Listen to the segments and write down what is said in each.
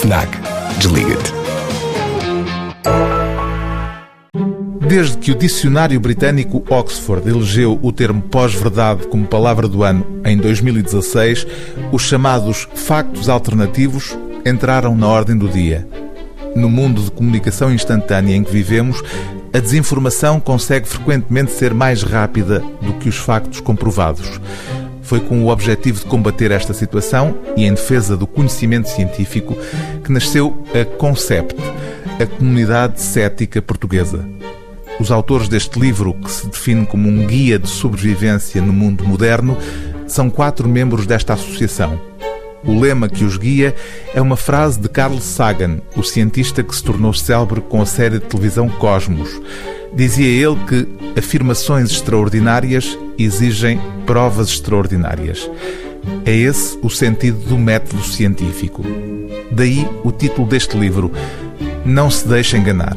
FNAC. Desliga-te. Desde que o dicionário britânico Oxford elegeu o termo pós-verdade como palavra do ano em 2016, os chamados factos alternativos entraram na ordem do dia. No mundo de comunicação instantânea em que vivemos, a desinformação consegue frequentemente ser mais rápida do que os factos comprovados. Foi com o objetivo de combater esta situação e em defesa do conhecimento científico que nasceu a Concept, a comunidade cética portuguesa. Os autores deste livro, que se define como um guia de sobrevivência no mundo moderno, são quatro membros desta associação. O lema que os guia é uma frase de Carl Sagan, o cientista que se tornou célebre com a série de televisão Cosmos. Dizia ele que afirmações extraordinárias exigem provas extraordinárias. É esse o sentido do método científico. Daí o título deste livro: Não se deixe enganar.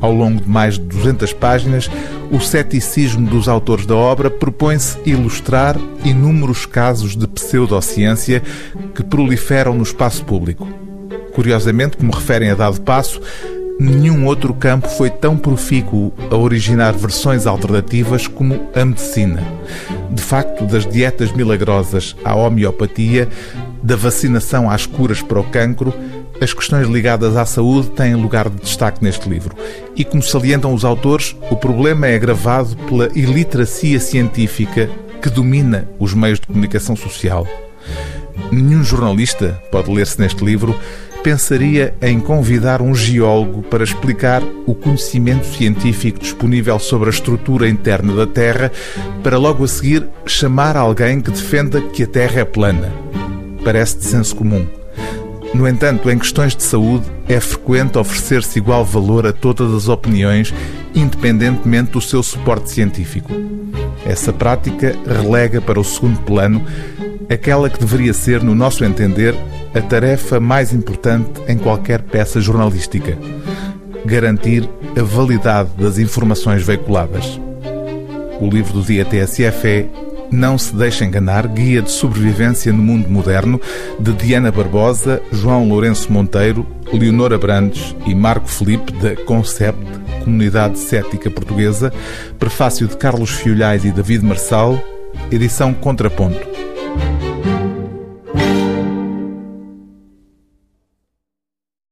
Ao longo de mais de 200 páginas, o ceticismo dos autores da obra propõe-se ilustrar inúmeros casos de pseudociência que proliferam no espaço público. Curiosamente, como referem a dado passo, nenhum outro campo foi tão profícuo a originar versões alternativas como a medicina. De facto, das dietas milagrosas à homeopatia, da vacinação às curas para o cancro, as questões ligadas à saúde têm lugar de destaque neste livro. E, como salientam os autores, o problema é agravado pela iliteracia científica que domina os meios de comunicação social. Nenhum jornalista, pode ler-se neste livro, pensaria em convidar um geólogo para explicar o conhecimento científico disponível sobre a estrutura interna da Terra, para logo a seguir chamar alguém que defenda que a Terra é plana. Parece de senso comum. No entanto, em questões de saúde, é frequente oferecer-se igual valor a todas as opiniões, independentemente do seu suporte científico. Essa prática relega para o segundo plano aquela que deveria ser, no nosso entender, a tarefa mais importante em qualquer peça jornalística: garantir a validade das informações veiculadas. O livro do dia TSF é não se deixe enganar, Guia de Sobrevivência no Mundo Moderno, de Diana Barbosa, João Lourenço Monteiro, Leonora Brandes e Marco Felipe, da Concept, Comunidade Cética Portuguesa, prefácio de Carlos Fiolhais e David Marçal, edição Contraponto.